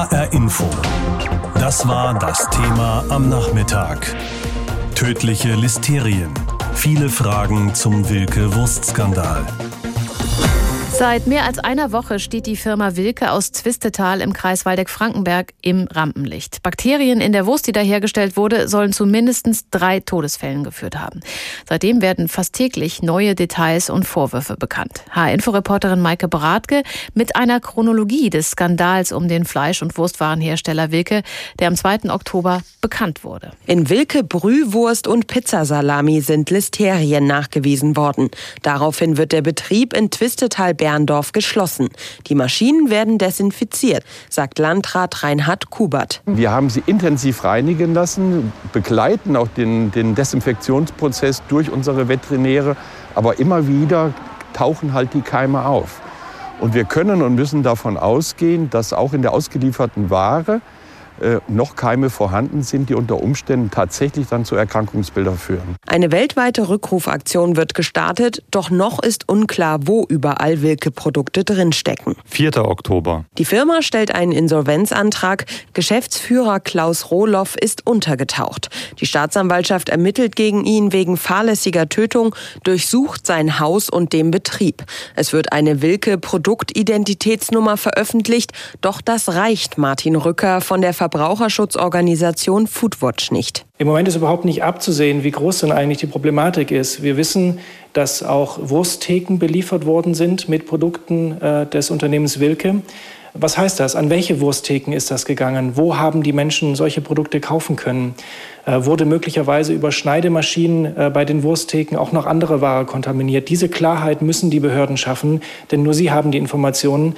HR Info. Das war das Thema am Nachmittag. Tödliche Listerien. Viele Fragen zum Wilke-Wurstskandal. Seit mehr als einer Woche steht die Firma Wilke aus Twistetal im Kreis Waldeck-Frankenberg im Rampenlicht. Bakterien in der Wurst, die da hergestellt wurde, sollen zu mindestens drei Todesfällen geführt haben. Seitdem werden fast täglich neue Details und Vorwürfe bekannt. H-Info-Reporterin Maike Bratke mit einer Chronologie des Skandals um den Fleisch- und Wurstwarenhersteller Wilke, der am 2. Oktober bekannt wurde. In Wilke Brühwurst und Pizzasalami sind Listerien nachgewiesen worden. Daraufhin wird der Betrieb in Twistetal Berndorf geschlossen. Die Maschinen werden desinfiziert, sagt Landrat Reinhard Kubert. Wir haben sie intensiv reinigen lassen, begleiten auch den, den Desinfektionsprozess durch unsere Veterinäre, aber immer wieder tauchen halt die Keime auf. Und wir können und müssen davon ausgehen, dass auch in der ausgelieferten Ware noch Keime vorhanden sind, die unter Umständen tatsächlich dann zu Erkrankungsbildern führen. Eine weltweite Rückrufaktion wird gestartet, doch noch ist unklar, wo überall Wilke-Produkte drinstecken. 4. Oktober. Die Firma stellt einen Insolvenzantrag. Geschäftsführer Klaus Rohloff ist untergetaucht. Die Staatsanwaltschaft ermittelt gegen ihn wegen fahrlässiger Tötung, durchsucht sein Haus und den Betrieb. Es wird eine Wilke-Produktidentitätsnummer veröffentlicht, doch das reicht Martin Rücker von der Ver Verbraucherschutzorganisation Foodwatch nicht. Im Moment ist überhaupt nicht abzusehen, wie groß denn eigentlich die Problematik ist. Wir wissen, dass auch Wursttheken beliefert worden sind mit Produkten äh, des Unternehmens Wilke. Was heißt das? An welche Wursttheken ist das gegangen? Wo haben die Menschen solche Produkte kaufen können? Äh, wurde möglicherweise über Schneidemaschinen äh, bei den Wursttheken auch noch andere Ware kontaminiert? Diese Klarheit müssen die Behörden schaffen, denn nur sie haben die Informationen.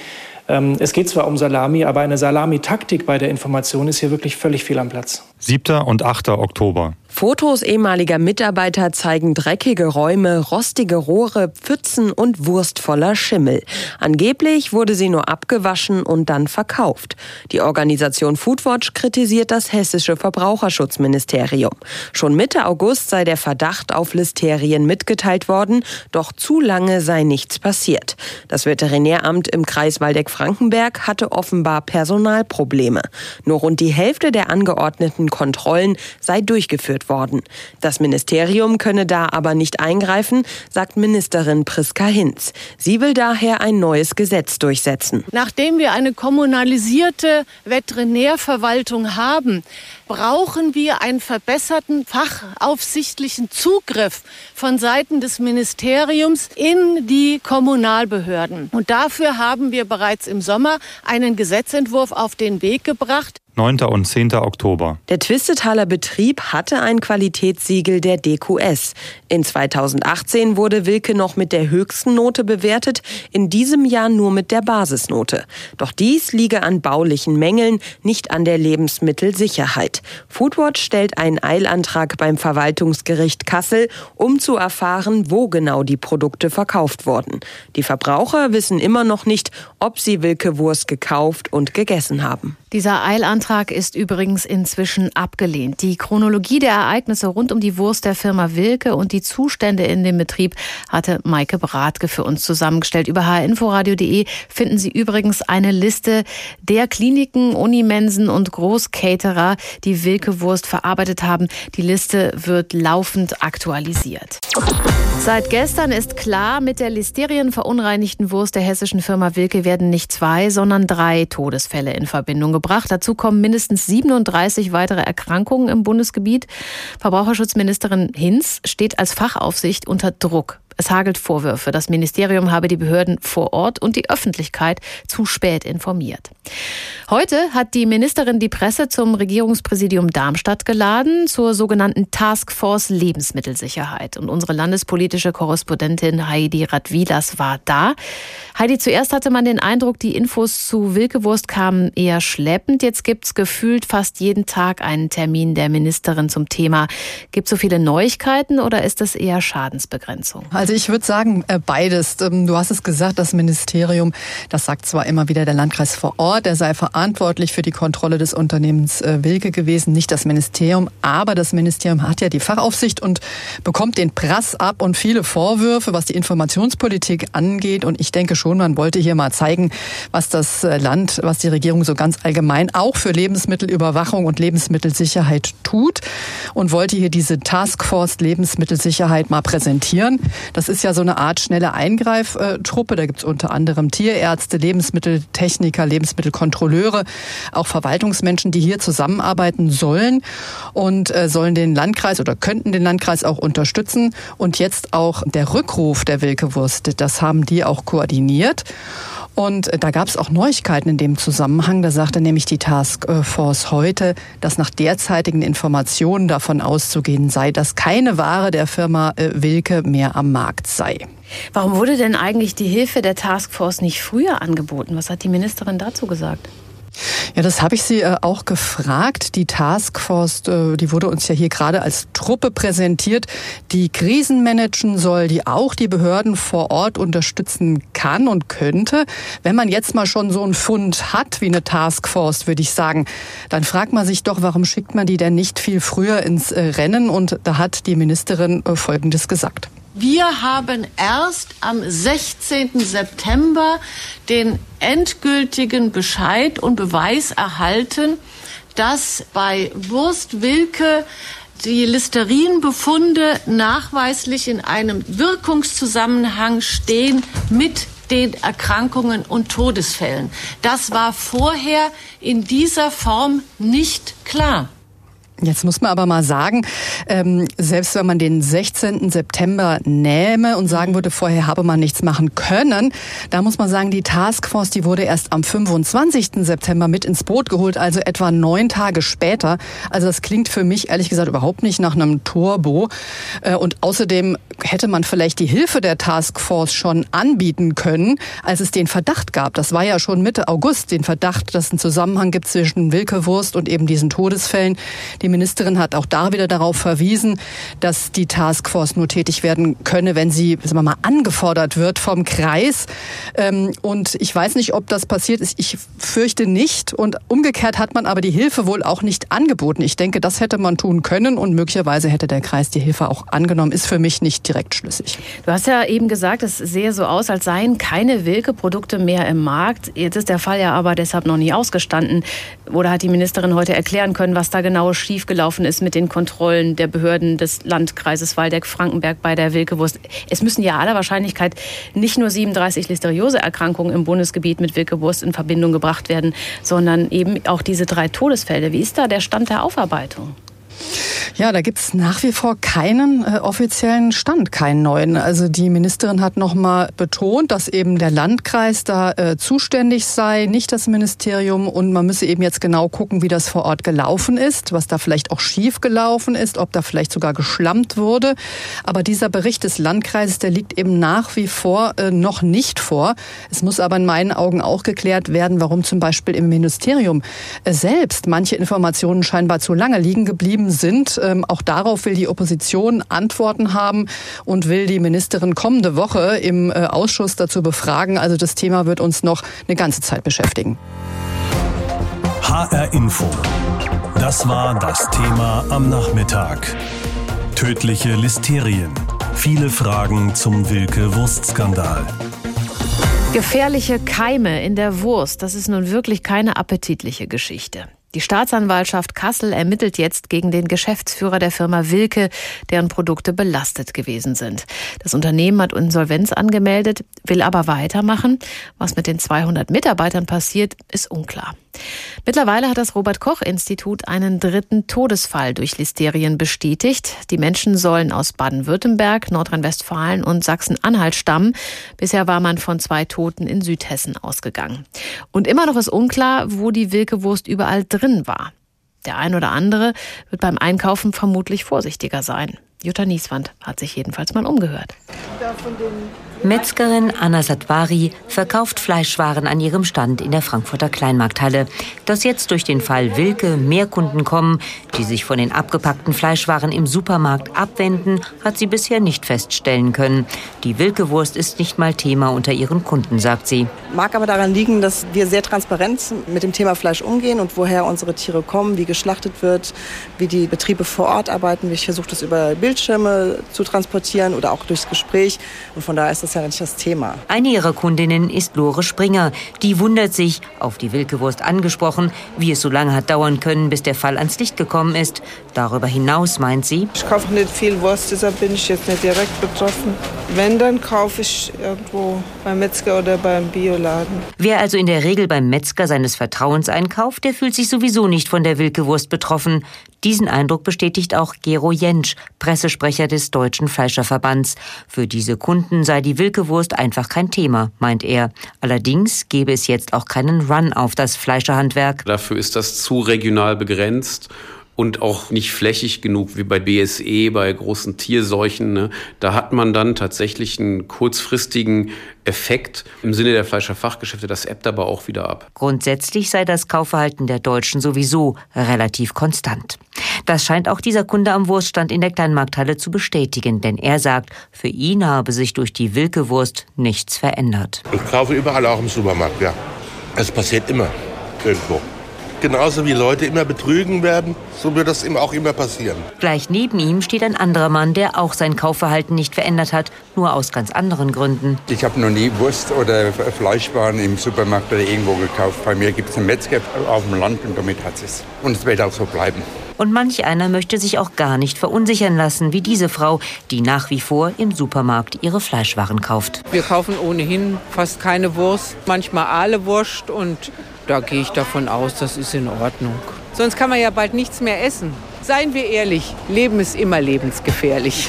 Ähm, es geht zwar um Salami, aber eine Salami-Taktik bei der Information ist hier wirklich völlig fehl am Platz. 7. und 8. Oktober. Fotos ehemaliger Mitarbeiter zeigen dreckige Räume, rostige Rohre, Pfützen und Wurst voller Schimmel. Angeblich wurde sie nur abgewaschen und dann verkauft. Die Organisation Foodwatch kritisiert das hessische Verbraucherschutzministerium. Schon Mitte August sei der Verdacht auf Listerien mitgeteilt worden, doch zu lange sei nichts passiert. Das Veterinäramt im Kreis Waldeck-Frankenberg hatte offenbar Personalprobleme. Nur rund die Hälfte der angeordneten Kontrollen sei durchgeführt durchgeführt worden. Das Ministerium könne da aber nicht eingreifen, sagt Ministerin Priska Hinz. Sie will daher ein neues Gesetz durchsetzen. Nachdem wir eine kommunalisierte Veterinärverwaltung haben, brauchen wir einen verbesserten fachaufsichtlichen Zugriff von Seiten des Ministeriums in die Kommunalbehörden. Und dafür haben wir bereits im Sommer einen Gesetzentwurf auf den Weg gebracht. 9. und 10. Oktober. Der Twistetaler Betrieb hatte ein Qualitätssiegel der DQS. In 2018 wurde Wilke noch mit der höchsten Note bewertet, in diesem Jahr nur mit der Basisnote. Doch dies liege an baulichen Mängeln, nicht an der Lebensmittelsicherheit. Foodwatch stellt einen Eilantrag beim Verwaltungsgericht Kassel, um zu erfahren, wo genau die Produkte verkauft wurden. Die Verbraucher wissen immer noch nicht, ob sie Wilke Wurst gekauft und gegessen haben. Dieser Eilantrag ist übrigens inzwischen abgelehnt. Die Chronologie der Ereignisse rund um die Wurst der Firma Wilke und die Zustände in dem Betrieb hatte Maike Bratke für uns zusammengestellt. Über hrinforadio.de finden Sie übrigens eine Liste der Kliniken, Unimensen und Großcaterer, die Wilke Wurst verarbeitet haben. Die Liste wird laufend aktualisiert. Seit gestern ist klar, mit der listerienverunreinigten Wurst der hessischen Firma Wilke werden nicht zwei, sondern drei Todesfälle in Verbindung gebracht. Dazu kommen mindestens 37 weitere Erkrankungen im Bundesgebiet. Verbraucherschutzministerin Hinz steht als Fachaufsicht unter Druck. Es hagelt Vorwürfe. Das Ministerium habe die Behörden vor Ort und die Öffentlichkeit zu spät informiert. Heute hat die Ministerin die Presse zum Regierungspräsidium Darmstadt geladen, zur sogenannten Taskforce Lebensmittelsicherheit. Und unsere landespolitische Korrespondentin Heidi Radwilas war da. Heidi, zuerst hatte man den Eindruck, die Infos zu Wilkewurst kamen eher schleppend. Jetzt gibt es gefühlt fast jeden Tag einen Termin der Ministerin zum Thema. Gibt es so viele Neuigkeiten oder ist das eher Schadensbegrenzung? Also Also ich würde sagen, äh, beides. Ähm, du hast es gesagt, das Ministerium, das sagt zwar immer wieder der Landkreis vor Ort, der sei verantwortlich für die Kontrolle des Unternehmens äh, Wilke gewesen, nicht das Ministerium, aber das Ministerium hat ja die Fachaufsicht und bekommt den Prass ab und viele Vorwürfe, was die Informationspolitik angeht. Und ich denke schon, man wollte hier mal zeigen, was das äh, Land, was die Regierung so ganz allgemein auch für Lebensmittelüberwachung und Lebensmittelsicherheit tut und wollte hier diese Taskforce Lebensmittelsicherheit mal präsentieren. Das ist ja so eine Art schnelle Eingreiftruppe. Da gibt es unter anderem Tierärzte, Lebensmitteltechniker, Lebensmittelkontrolleure, auch Verwaltungsmenschen, die hier zusammenarbeiten sollen und äh, sollen den Landkreis oder könnten den Landkreis auch unterstützen. Und jetzt auch der Rückruf der Wilkewurst, das haben die auch koordiniert. Und äh, da gab es auch Neuigkeiten in dem Zusammenhang. Da sagte nämlich die Taskforce heute, dass nach derzeitigen Informationen davon auszugehen sei, dass keine Ware der Firma äh, Wilke mehr am Markt sei. Warum wurde denn eigentlich die Hilfe der Taskforce nicht früher angeboten? Was hat die Ministerin dazu gesagt? Ja, das habe ich Sie äh, auch gefragt. Die Taskforce, äh, die wurde uns ja hier gerade als Truppe präsentiert, die Krisen managen soll, die auch die Behörden vor Ort unterstützen kann und könnte. Wenn man jetzt mal schon so einen Fund hat wie eine Taskforce, würde ich sagen, dann fragt man sich doch, warum schickt man die denn nicht viel früher ins äh, Rennen? Und da hat die Ministerin Folgendes gesagt. Wir haben erst am 16. September den endgültigen Bescheid und Beweis erhalten, dass bei Wurst Wilke die Listerinbefunde nachweislich in einem Wirkungszusammenhang stehen mit den Erkrankungen und Todesfällen. Das war vorher in dieser Form nicht klar. Jetzt muss man aber mal sagen, ähm, selbst wenn man den 16. September nähme und sagen würde, vorher habe man nichts machen können, da muss man sagen, die Taskforce, die wurde erst am 25. September mit ins Boot geholt, also etwa neun Tage später. Also das klingt für mich ehrlich gesagt überhaupt nicht nach einem Turbo. Äh, und außerdem hätte man vielleicht die Hilfe der Taskforce schon anbieten können, als es den Verdacht gab. Das war ja schon Mitte August, den Verdacht, dass es einen Zusammenhang gibt zwischen Wilkewurst und eben diesen Todesfällen. Die Ministerin hat auch da wieder darauf verwiesen, dass die Taskforce nur tätig werden könne, wenn sie, sagen wir mal, angefordert wird vom Kreis. Ähm, und ich weiß nicht, ob das passiert ist. Ich fürchte nicht. Und umgekehrt hat man aber die Hilfe wohl auch nicht angeboten. Ich denke, das hätte man tun können und möglicherweise hätte der Kreis die Hilfe auch angenommen. Ist für mich nicht direkt schlüssig. Du hast ja eben gesagt, es sehe so aus, als seien keine Wilke-Produkte mehr im Markt. Jetzt ist der Fall ja aber deshalb noch nie ausgestanden. Oder hat die Ministerin heute erklären können, was da genau schiefgelaufen ist mit den Kontrollen der Behörden des Landkreises Waldeck-Frankenberg bei der Wilkewurst? Es müssen ja aller Wahrscheinlichkeit nicht nur 37 Listeriose-Erkrankungen im Bundesgebiet mit Wilkewurst in Verbindung gebracht werden, sondern eben auch diese drei Todesfälle. Wie ist da der Stand der Aufarbeitung? Ja, da gibt es nach wie vor keinen äh, offiziellen Stand, keinen neuen. Also die Ministerin hat nochmal betont, dass eben der Landkreis da äh, zuständig sei, nicht das Ministerium. Und man müsse eben jetzt genau gucken, wie das vor Ort gelaufen ist, was da vielleicht auch schief gelaufen ist, ob da vielleicht sogar geschlammt wurde. Aber dieser Bericht des Landkreises, der liegt eben nach wie vor äh, noch nicht vor. Es muss aber in meinen Augen auch geklärt werden, warum zum Beispiel im Ministerium äh, selbst manche Informationen scheinbar zu lange liegen geblieben sind. Ähm, auch darauf will die Opposition Antworten haben und will die Ministerin kommende Woche im äh, Ausschuss dazu befragen. Also das Thema wird uns noch eine ganze Zeit beschäftigen. HR Info. Das war das Thema am Nachmittag. Tödliche Listerien. Viele Fragen zum Wilke-Wurstskandal. Gefährliche Keime in der Wurst, das ist nun wirklich keine appetitliche Geschichte. Die Staatsanwaltschaft Kassel ermittelt jetzt gegen den Geschäftsführer der Firma Wilke, deren Produkte belastet gewesen sind. Das Unternehmen hat Insolvenz angemeldet, will aber weitermachen. Was mit den 200 Mitarbeitern passiert, ist unklar. Mittlerweile hat das Robert Koch Institut einen dritten Todesfall durch Listerien bestätigt. Die Menschen sollen aus Baden-Württemberg, Nordrhein-Westfalen und Sachsen-Anhalt stammen. Bisher war man von zwei Toten in Südhessen ausgegangen. Und immer noch ist unklar, wo die Wilkewurst überall drin war. Der ein oder andere wird beim Einkaufen vermutlich vorsichtiger sein. Jutta Nieswand hat sich jedenfalls mal umgehört. Da von den Metzgerin Anna Satwari verkauft Fleischwaren an ihrem Stand in der Frankfurter Kleinmarkthalle. Dass jetzt durch den Fall Wilke mehr Kunden kommen, die sich von den abgepackten Fleischwaren im Supermarkt abwenden, hat sie bisher nicht feststellen können. Die Wilke-Wurst ist nicht mal Thema unter ihren Kunden, sagt sie. Mag aber daran liegen, dass wir sehr transparent mit dem Thema Fleisch umgehen und woher unsere Tiere kommen, wie geschlachtet wird, wie die Betriebe vor Ort arbeiten. Ich versuche das über Bildschirme zu transportieren oder auch durchs Gespräch. Und von daher ist das ist ja nicht das Thema. Eine ihrer Kundinnen ist Lore Springer. Die wundert sich, auf die Wilkewurst angesprochen, wie es so lange hat dauern können, bis der Fall ans Licht gekommen ist. Darüber hinaus meint sie, ich kaufe nicht viel Wurst, deshalb bin ich jetzt nicht direkt betroffen. Wenn, dann kaufe ich irgendwo beim Metzger oder beim Bioladen. Wer also in der Regel beim Metzger seines Vertrauens einkauft, der fühlt sich sowieso nicht von der Wilkewurst betroffen. Diesen Eindruck bestätigt auch Gero Jentsch, Pressesprecher des Deutschen Fleischerverbands. Für diese Kunden sei die Wilkewurst einfach kein Thema, meint er. Allerdings gebe es jetzt auch keinen Run auf das Fleischerhandwerk. Dafür ist das zu regional begrenzt und auch nicht flächig genug wie bei BSE, bei großen Tierseuchen. Ne? Da hat man dann tatsächlich einen kurzfristigen Effekt im Sinne der Fleischerfachgeschäfte. Das ebbt aber auch wieder ab. Grundsätzlich sei das Kaufverhalten der Deutschen sowieso relativ konstant. Das scheint auch dieser Kunde am Wurststand in der Kleinmarkthalle zu bestätigen, denn er sagt, für ihn habe sich durch die Wilke-Wurst nichts verändert. Ich kaufe überall auch im Supermarkt, ja. Es passiert immer irgendwo. Genauso wie Leute immer betrügen werden, so wird das ihm auch immer passieren. Gleich neben ihm steht ein anderer Mann, der auch sein Kaufverhalten nicht verändert hat, nur aus ganz anderen Gründen. Ich habe noch nie Wurst oder Fleischwaren im Supermarkt oder irgendwo gekauft. Bei mir gibt es einen Metzger auf dem Land und damit hat es. Und es wird auch so bleiben. Und manch einer möchte sich auch gar nicht verunsichern lassen, wie diese Frau, die nach wie vor im Supermarkt ihre Fleischwaren kauft. Wir kaufen ohnehin fast keine Wurst, manchmal Ahlewurst und da gehe ich davon aus, das ist in Ordnung. Sonst kann man ja bald nichts mehr essen. Seien wir ehrlich, Leben ist immer lebensgefährlich.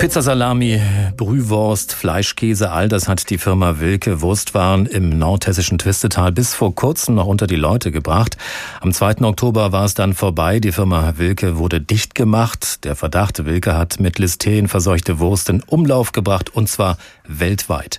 Pizza Salami, Brühwurst, Fleischkäse, all das hat die Firma Wilke Wurstwaren im nordhessischen Twistetal bis vor kurzem noch unter die Leute gebracht. Am 2. Oktober war es dann vorbei. Die Firma Wilke wurde dicht gemacht. Der Verdacht, Wilke hat mit Listerien verseuchte Wurst in Umlauf gebracht und zwar weltweit.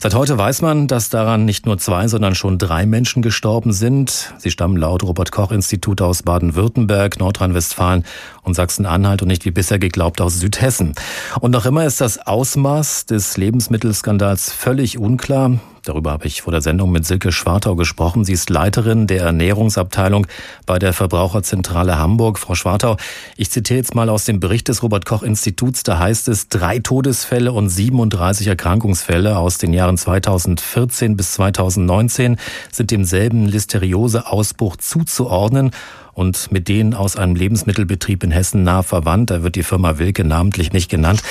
Seit heute weiß man, dass daran nicht nur zwei, sondern schon drei Menschen gestorben sind. Sie stammen laut Robert Koch Institut aus Baden-Württemberg, Nordrhein-Westfalen und Sachsen-Anhalt und nicht wie bisher geglaubt aus Südhessen. Und noch immer ist das Ausmaß des Lebensmittelskandals völlig unklar. Darüber habe ich vor der Sendung mit Silke Schwartau gesprochen. Sie ist Leiterin der Ernährungsabteilung bei der Verbraucherzentrale Hamburg. Frau Schwartau, ich zitiere jetzt mal aus dem Bericht des Robert Koch Instituts. Da heißt es, drei Todesfälle und 37 Erkrankungsfälle aus den Jahren 2014 bis 2019 sind demselben Listeriose-Ausbruch zuzuordnen und mit denen aus einem Lebensmittelbetrieb in Hessen nah verwandt. Da wird die Firma Wilke namentlich nicht genannt.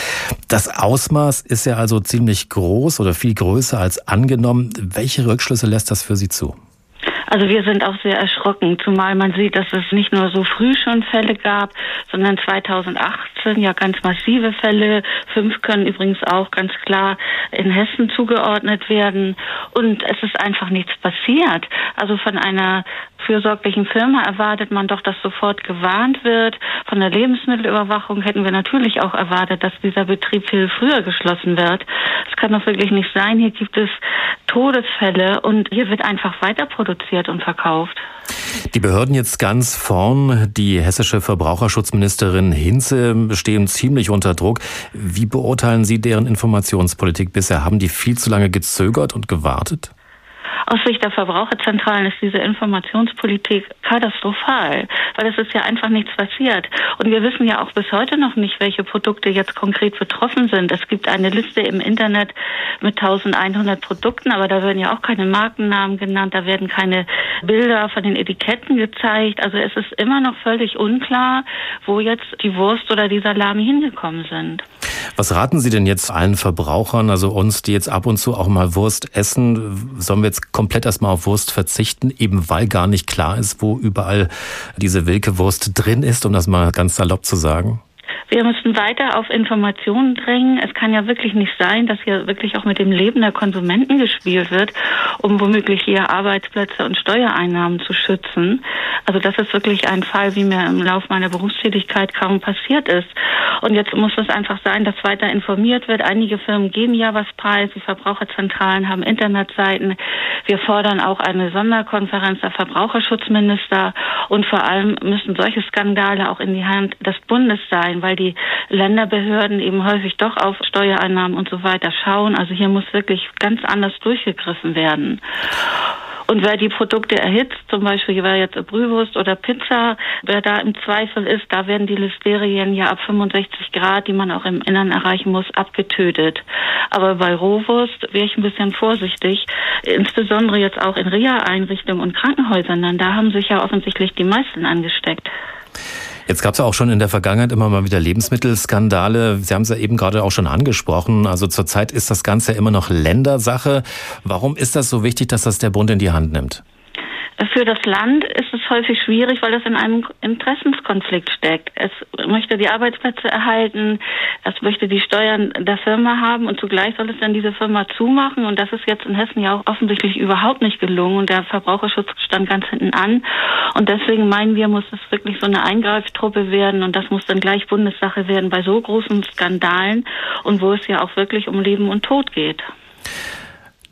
Das Ausmaß ist ja also ziemlich groß oder viel größer als angenommen. Welche Rückschlüsse lässt das für Sie zu? Also wir sind auch sehr erschrocken, zumal man sieht, dass es nicht nur so früh schon Fälle gab, sondern 2018 ja ganz massive Fälle. Fünf können übrigens auch ganz klar in Hessen zugeordnet werden. Und es ist einfach nichts passiert. Also von einer fürsorglichen Firma erwartet man doch, dass sofort gewarnt wird. Von der Lebensmittelüberwachung hätten wir natürlich auch erwartet, dass dieser Betrieb viel früher geschlossen wird. Es kann doch wirklich nicht sein. Hier gibt es Todesfälle und hier wird einfach weiter produziert und verkauft. Die Behörden jetzt ganz vorn, die hessische Verbraucherschutzministerin Hinze stehen ziemlich unter Druck. Wie beurteilen Sie deren Informationspolitik bisher? Haben die viel zu lange gezögert und gewartet? Aus Sicht der Verbraucherzentralen ist diese Informationspolitik katastrophal, weil es ist ja einfach nichts passiert. Und wir wissen ja auch bis heute noch nicht, welche Produkte jetzt konkret betroffen sind. Es gibt eine Liste im Internet mit 1100 Produkten, aber da werden ja auch keine Markennamen genannt, da werden keine Bilder von den Etiketten gezeigt. Also es ist immer noch völlig unklar, wo jetzt die Wurst oder die Salami hingekommen sind. Was raten Sie denn jetzt allen Verbrauchern, also uns, die jetzt ab und zu auch mal Wurst essen? Sollen wir jetzt komplett erstmal auf Wurst verzichten, eben weil gar nicht klar ist, wo überall diese Wilke Wurst drin ist, um das mal ganz salopp zu sagen? Wir müssen weiter auf Informationen drängen. Es kann ja wirklich nicht sein, dass hier wirklich auch mit dem Leben der Konsumenten gespielt wird, um womöglich hier Arbeitsplätze und Steuereinnahmen zu schützen. Also das ist wirklich ein Fall, wie mir im Laufe meiner Berufstätigkeit kaum passiert ist. Und jetzt muss es einfach sein, dass weiter informiert wird. Einige Firmen geben ja was preis. Die Verbraucherzentralen haben Internetseiten. Wir fordern auch eine Sonderkonferenz der Verbraucherschutzminister. Und vor allem müssen solche Skandale auch in die Hand des Bundes sein, weil die Länderbehörden eben häufig doch auf Steuereinnahmen und so weiter schauen. Also hier muss wirklich ganz anders durchgegriffen werden. Und wer die Produkte erhitzt, zum Beispiel wer jetzt Brühwurst oder Pizza, wer da im Zweifel ist, da werden die Listerien ja ab 65 Grad, die man auch im Innern erreichen muss, abgetötet. Aber bei Rohwurst wäre ich ein bisschen vorsichtig, insbesondere jetzt auch in Reha-Einrichtungen und Krankenhäusern, denn da haben sich ja offensichtlich die meisten angesteckt. Jetzt gab es ja auch schon in der Vergangenheit immer mal wieder Lebensmittelskandale. Sie haben es ja eben gerade auch schon angesprochen. Also zurzeit ist das Ganze immer noch Ländersache. Warum ist das so wichtig, dass das der Bund in die Hand nimmt? Für das Land ist es häufig schwierig, weil das in einem Interessenskonflikt steckt. Es möchte die Arbeitsplätze erhalten, es möchte die Steuern der Firma haben und zugleich soll es dann diese Firma zumachen. Und das ist jetzt in Hessen ja auch offensichtlich überhaupt nicht gelungen und der Verbraucherschutz stand ganz hinten an. Und deswegen meinen wir, muss es wirklich so eine Eingreiftruppe werden und das muss dann gleich Bundessache werden bei so großen Skandalen und wo es ja auch wirklich um Leben und Tod geht.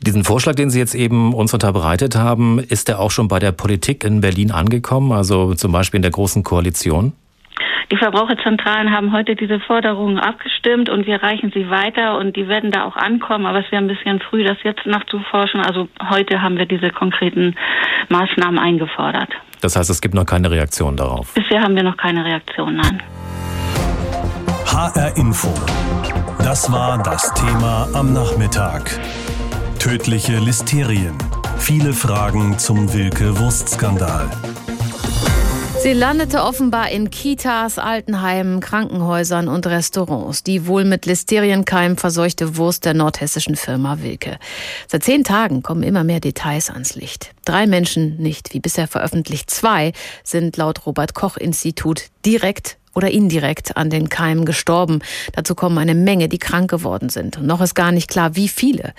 Diesen Vorschlag, den Sie jetzt eben uns unterbreitet haben, ist der auch schon bei der Politik in Berlin angekommen, also zum Beispiel in der Großen Koalition? Die Verbraucherzentralen haben heute diese Forderungen abgestimmt und wir reichen sie weiter und die werden da auch ankommen, aber es wäre ein bisschen früh, das jetzt nachzuforschen. Also heute haben wir diese konkreten Maßnahmen eingefordert. Das heißt, es gibt noch keine Reaktion darauf? Bisher haben wir noch keine Reaktion, nein. HR Info. Das war das Thema am Nachmittag. Tödliche Listerien. Viele Fragen zum Wilke-Wurst-Skandal. Sie landete offenbar in Kitas, Altenheimen, Krankenhäusern und Restaurants. Die wohl mit Listerienkeim verseuchte Wurst der nordhessischen Firma Wilke. Seit zehn Tagen kommen immer mehr Details ans Licht. Drei Menschen, nicht wie bisher veröffentlicht zwei, sind laut Robert Koch Institut direkt oder indirekt an den Keimen gestorben. Dazu kommen eine Menge, die krank geworden sind. Und noch ist gar nicht klar, wie viele.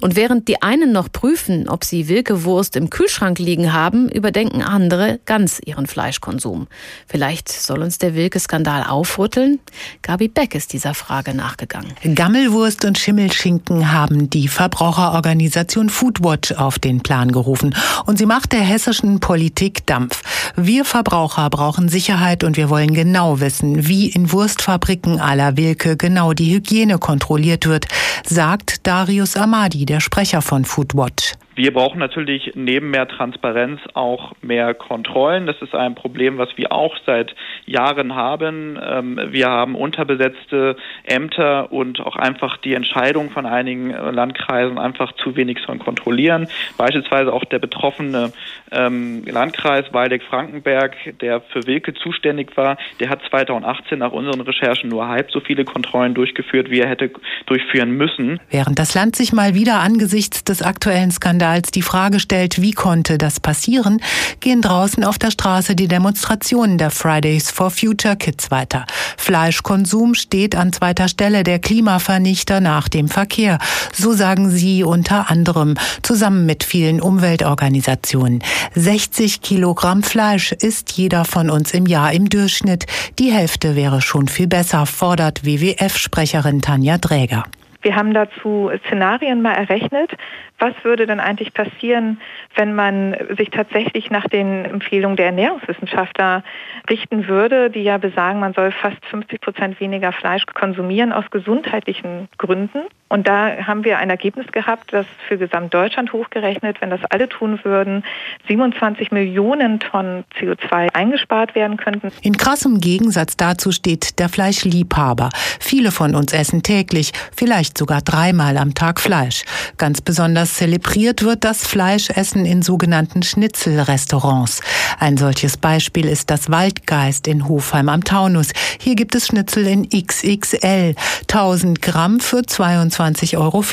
Und während die einen noch prüfen, ob sie Wilkewurst im Kühlschrank liegen haben, überdenken andere ganz ihren Fleischkonsum. Vielleicht soll uns der Wilke-Skandal aufrütteln? Gabi Beck ist dieser Frage nachgegangen. Gammelwurst und Schimmelschinken haben die Verbraucherorganisation Foodwatch auf den Plan gerufen. Und sie macht der hessischen Politik Dampf. Wir Verbraucher brauchen Sicherheit und wir wollen genau wissen, wie in Wurstfabriken aller Wilke genau die Hygiene kontrolliert wird, sagt Darius Amadi, der Sprecher von Foodwatch. Wir brauchen natürlich neben mehr Transparenz auch mehr Kontrollen. Das ist ein Problem, was wir auch seit Jahren haben. Ähm, wir haben unterbesetzte Ämter und auch einfach die Entscheidung von einigen Landkreisen einfach zu wenig zu kontrollieren. Beispielsweise auch der betroffene ähm, Landkreis Waldeck-Frankenberg, der für Wilke zuständig war, der hat 2018 nach unseren Recherchen nur halb so viele Kontrollen durchgeführt, wie er hätte durchführen müssen. Während das Land sich mal wieder angesichts des aktuellen Skandals Skandals die Frage stellt, wie konnte das passieren, gehen draußen auf der Straße die Demonstrationen der Fridays for Future Kids weiter. Fleischkonsum steht an zweiter Stelle der Klimavernichter nach dem Verkehr. So sagen sie unter anderem, zusammen mit vielen Umweltorganisationen. 60 Kilogramm Fleisch isst jeder von uns im Jahr im Durchschnitt. Die Hälfte wäre schon viel besser, fordert WWF-Sprecherin Tanja Dräger. Wir haben dazu Szenarien mal errechnet, was würde denn eigentlich passieren, wenn man sich tatsächlich nach den Empfehlungen der Ernährungswissenschaftler richten würde, die ja besagen, man soll fast 50 Prozent weniger Fleisch konsumieren aus gesundheitlichen Gründen. Und da haben wir ein Ergebnis gehabt, das für Gesamtdeutschland hochgerechnet, wenn das alle tun würden, 27 Millionen Tonnen CO2 eingespart werden könnten. In krassem Gegensatz dazu steht der Fleischliebhaber. Viele von uns essen täglich, vielleicht vielleicht sogar dreimal am Tag Fleisch. Ganz besonders zelebriert wird das Fleischessen in sogenannten Schnitzelrestaurants. Ein solches Beispiel ist das Waldgeist in Hofheim am Taunus. Hier gibt es Schnitzel in XXL. 1000 Gramm für 22,50 Euro,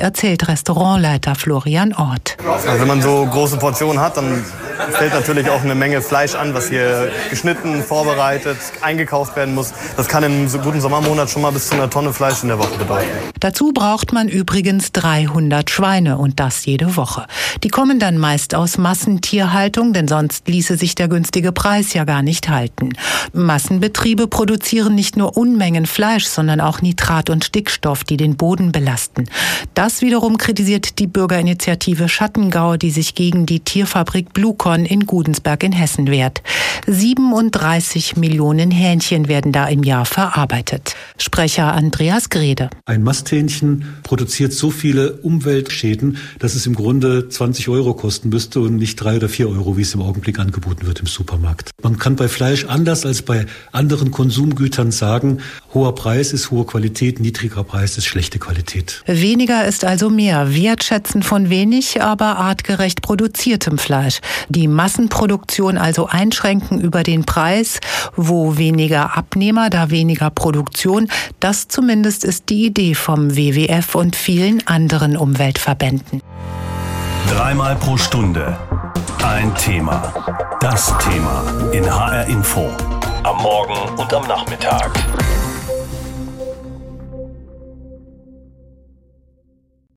erzählt Restaurantleiter Florian Ort. Also wenn man so große Portionen hat, dann fällt natürlich auch eine Menge Fleisch an, was hier geschnitten, vorbereitet, eingekauft werden muss. Das kann im guten Sommermonat schon mal bis zu einer Tonne Fleisch in der Woche bedeuten. Dazu braucht man übrigens 300 Schweine und das jede Woche. Die kommen dann meist aus Massentierhaltung, denn sonst ließe sich der günstige Preis ja gar nicht halten. Massenbetriebe produzieren nicht nur Unmengen Fleisch, sondern auch Nitrat und Stickstoff, die den Boden belasten. Das wiederum kritisiert die Bürgerinitiative Schattengau, die sich gegen die Tierfabrik Blucon in Gudensberg in Hessen wehrt. 37 Millionen Hähnchen werden da im Jahr verarbeitet. Sprecher Andreas Grede. Ein Masthähnchen produziert so viele Umweltschäden, dass es im Grunde 20 Euro kosten müsste und nicht drei oder vier Euro, wie es im Augenblick angeboten wird im Supermarkt. Man kann bei Fleisch anders als bei anderen Konsumgütern sagen, hoher Preis ist hohe Qualität, niedriger Preis ist schlechte Qualität. Weniger ist also mehr. Wertschätzen von wenig, aber artgerecht produziertem Fleisch. Die Massenproduktion also einschränken über den Preis, wo weniger Abnehmer, da weniger Produktion. Das zumindest ist die Idee vom WWF und vielen anderen Umweltverbänden. Dreimal pro Stunde ein Thema. Das Thema in HR Info. Am Morgen und am Nachmittag.